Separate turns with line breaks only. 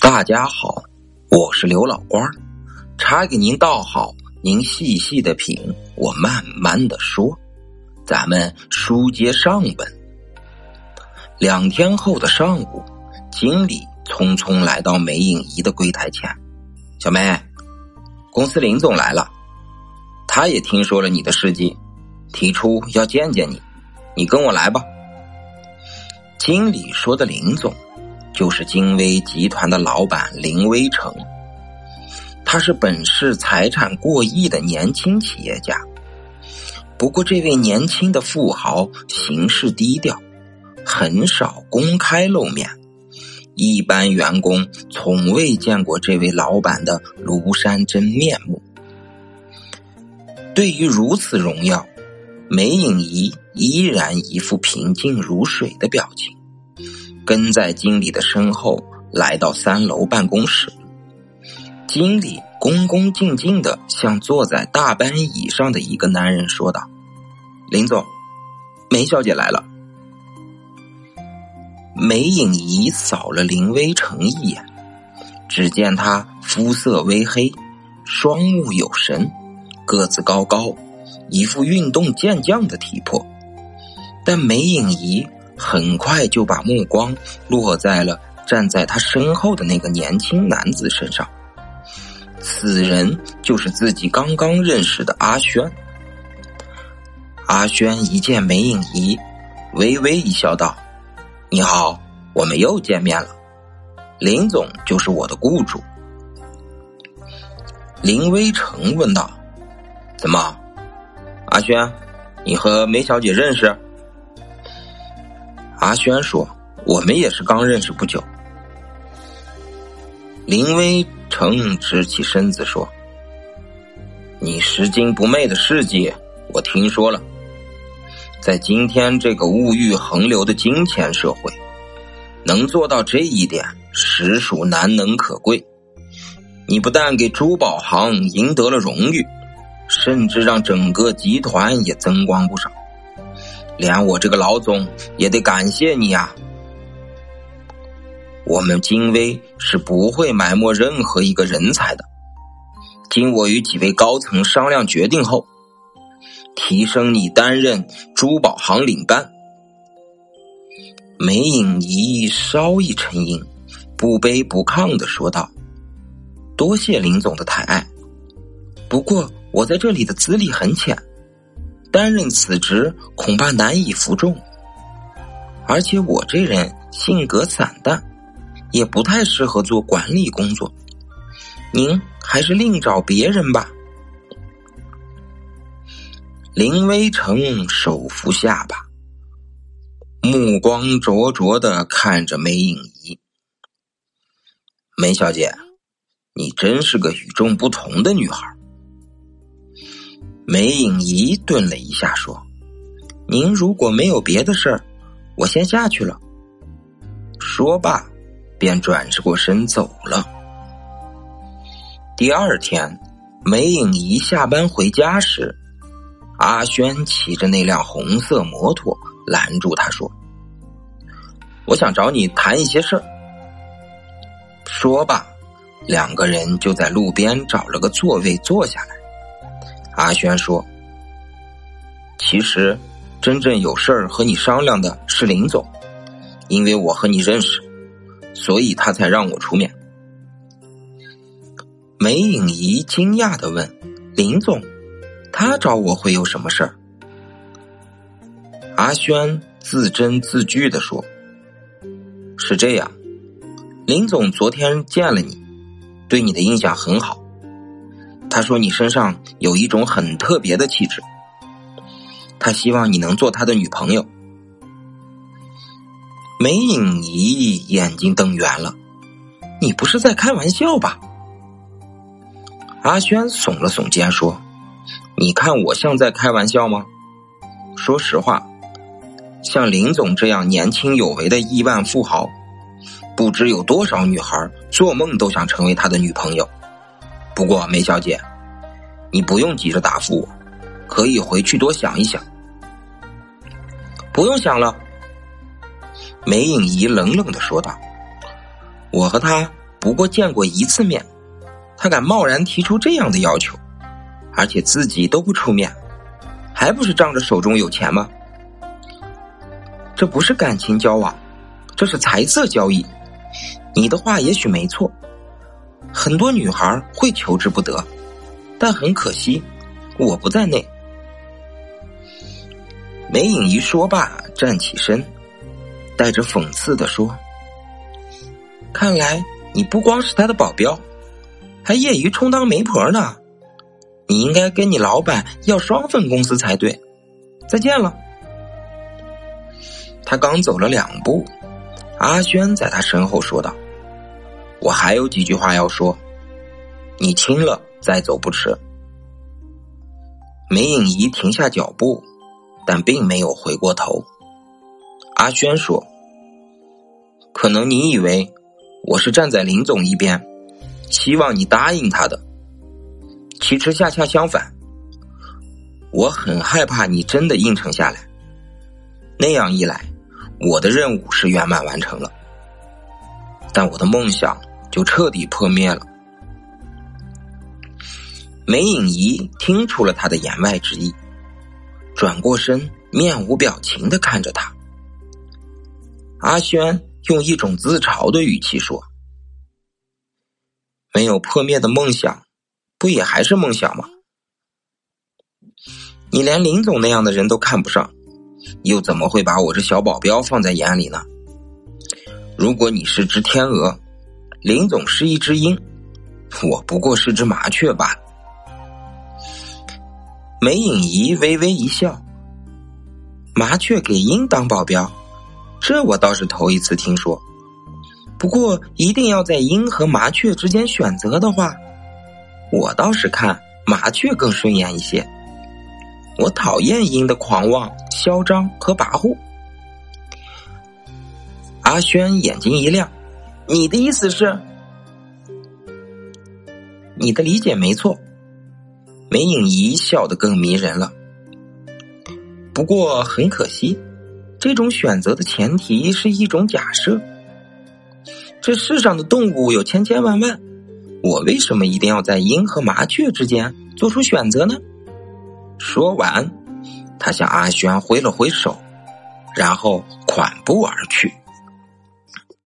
大家好，我是刘老官，茶给您倒好，您细细的品，我慢慢的说。咱们书接上文。两天后的上午，经理匆匆来到梅影仪的柜台前：“小梅，公司林总来了，他也听说了你的事迹，提出要见见你，你跟我来吧。”经理说的林总。就是金威集团的老板林威成，他是本市财产过亿的年轻企业家。不过，这位年轻的富豪行事低调，很少公开露面，一般员工从未见过这位老板的庐山真面目。对于如此荣耀，梅影仪依然一副平静如水的表情。跟在经理的身后，来到三楼办公室。经理恭恭敬敬的向坐在大班椅上的一个男人说道：“林总，梅小姐来了。”梅影仪扫了林微成一眼，只见他肤色微黑，双目有神，个子高高，一副运动健将的体魄。但梅影仪。很快就把目光落在了站在他身后的那个年轻男子身上。此人就是自己刚刚认识的阿轩。阿轩一见梅影仪，微微一笑，道：“你好，我们又见面了。林总就是我的雇主。”林微成问道：“怎么，阿轩，你和梅小姐认识？”阿轩说：“我们也是刚认识不久。”林威成直起身子说：“你拾金不昧的事迹，我听说了。在今天这个物欲横流的金钱社会，能做到这一点，实属难能可贵。你不但给珠宝行赢得了荣誉，甚至让整个集团也增光不少。”连我这个老总也得感谢你呀！我们金威是不会埋没任何一个人才的。经我与几位高层商量决定后，提升你担任珠宝行领班。梅影仪稍一沉吟，不卑不亢的说道：“多谢林总的抬爱，不过我在这里的资历很浅。”担任此职恐怕难以服众，而且我这人性格散淡，也不太适合做管理工作。您还是另找别人吧。林微成手扶下巴，目光灼灼的看着梅影仪。梅小姐，你真是个与众不同的女孩。梅影仪顿了一下，说：“您如果没有别的事儿，我先下去了。”说罢，便转过身走了。第二天，梅影仪下班回家时，阿轩骑着那辆红色摩托拦住他说：“我想找你谈一些事儿。”说罢，两个人就在路边找了个座位坐下来。阿轩说：“其实，真正有事儿和你商量的是林总，因为我和你认识，所以他才让我出面。”梅影仪惊讶的问：“林总，他找我会有什么事儿？”阿轩自斟自句的说：“是这样，林总昨天见了你，对你的印象很好。”他说：“你身上有一种很特别的气质，他希望你能做他的女朋友。”梅影仪眼睛瞪圆了：“你不是在开玩笑吧？”阿轩耸了耸肩说：“你看我像在开玩笑吗？说实话，像林总这样年轻有为的亿万富豪，不知有多少女孩做梦都想成为他的女朋友。”不过，梅小姐，你不用急着答复我，可以回去多想一想。不用想了，梅影仪冷冷的说道：“我和他不过见过一次面，他敢贸然提出这样的要求，而且自己都不出面，还不是仗着手中有钱吗？这不是感情交往，这是财色交易。你的话也许没错，很多女孩会求之不得，但很可惜，我不在内。梅影一说罢，站起身，带着讽刺的说：“看来你不光是他的保镖，还业余充当媒婆呢。你应该跟你老板要双份工资才对。再见了。”他刚走了两步，阿轩在他身后说道。我还有几句话要说，你听了再走不迟。梅影仪停下脚步，但并没有回过头。阿轩说：“可能你以为我是站在林总一边，希望你答应他的。其实恰恰相反，我很害怕你真的应承下来。那样一来，我的任务是圆满完成了，但我的梦想。”就彻底破灭了。梅影仪听出了他的言外之意，转过身，面无表情的看着他。阿轩用一种自嘲的语气说：“没有破灭的梦想，不也还是梦想吗？你连林总那样的人都看不上，又怎么会把我这小保镖放在眼里呢？如果你是只天鹅。”林总是一只鹰，我不过是只麻雀罢了。梅影仪微微一笑，麻雀给鹰当保镖，这我倒是头一次听说。不过，一定要在鹰和麻雀之间选择的话，我倒是看麻雀更顺眼一些。我讨厌鹰的狂妄、嚣张和跋扈。阿轩眼睛一亮。你的意思是，你的理解没错。梅影仪笑得更迷人了。不过很可惜，这种选择的前提是一种假设。这世上的动物有千千万万，我为什么一定要在鹰和麻雀之间做出选择呢？说完，他向阿轩挥了挥手，然后款步而去。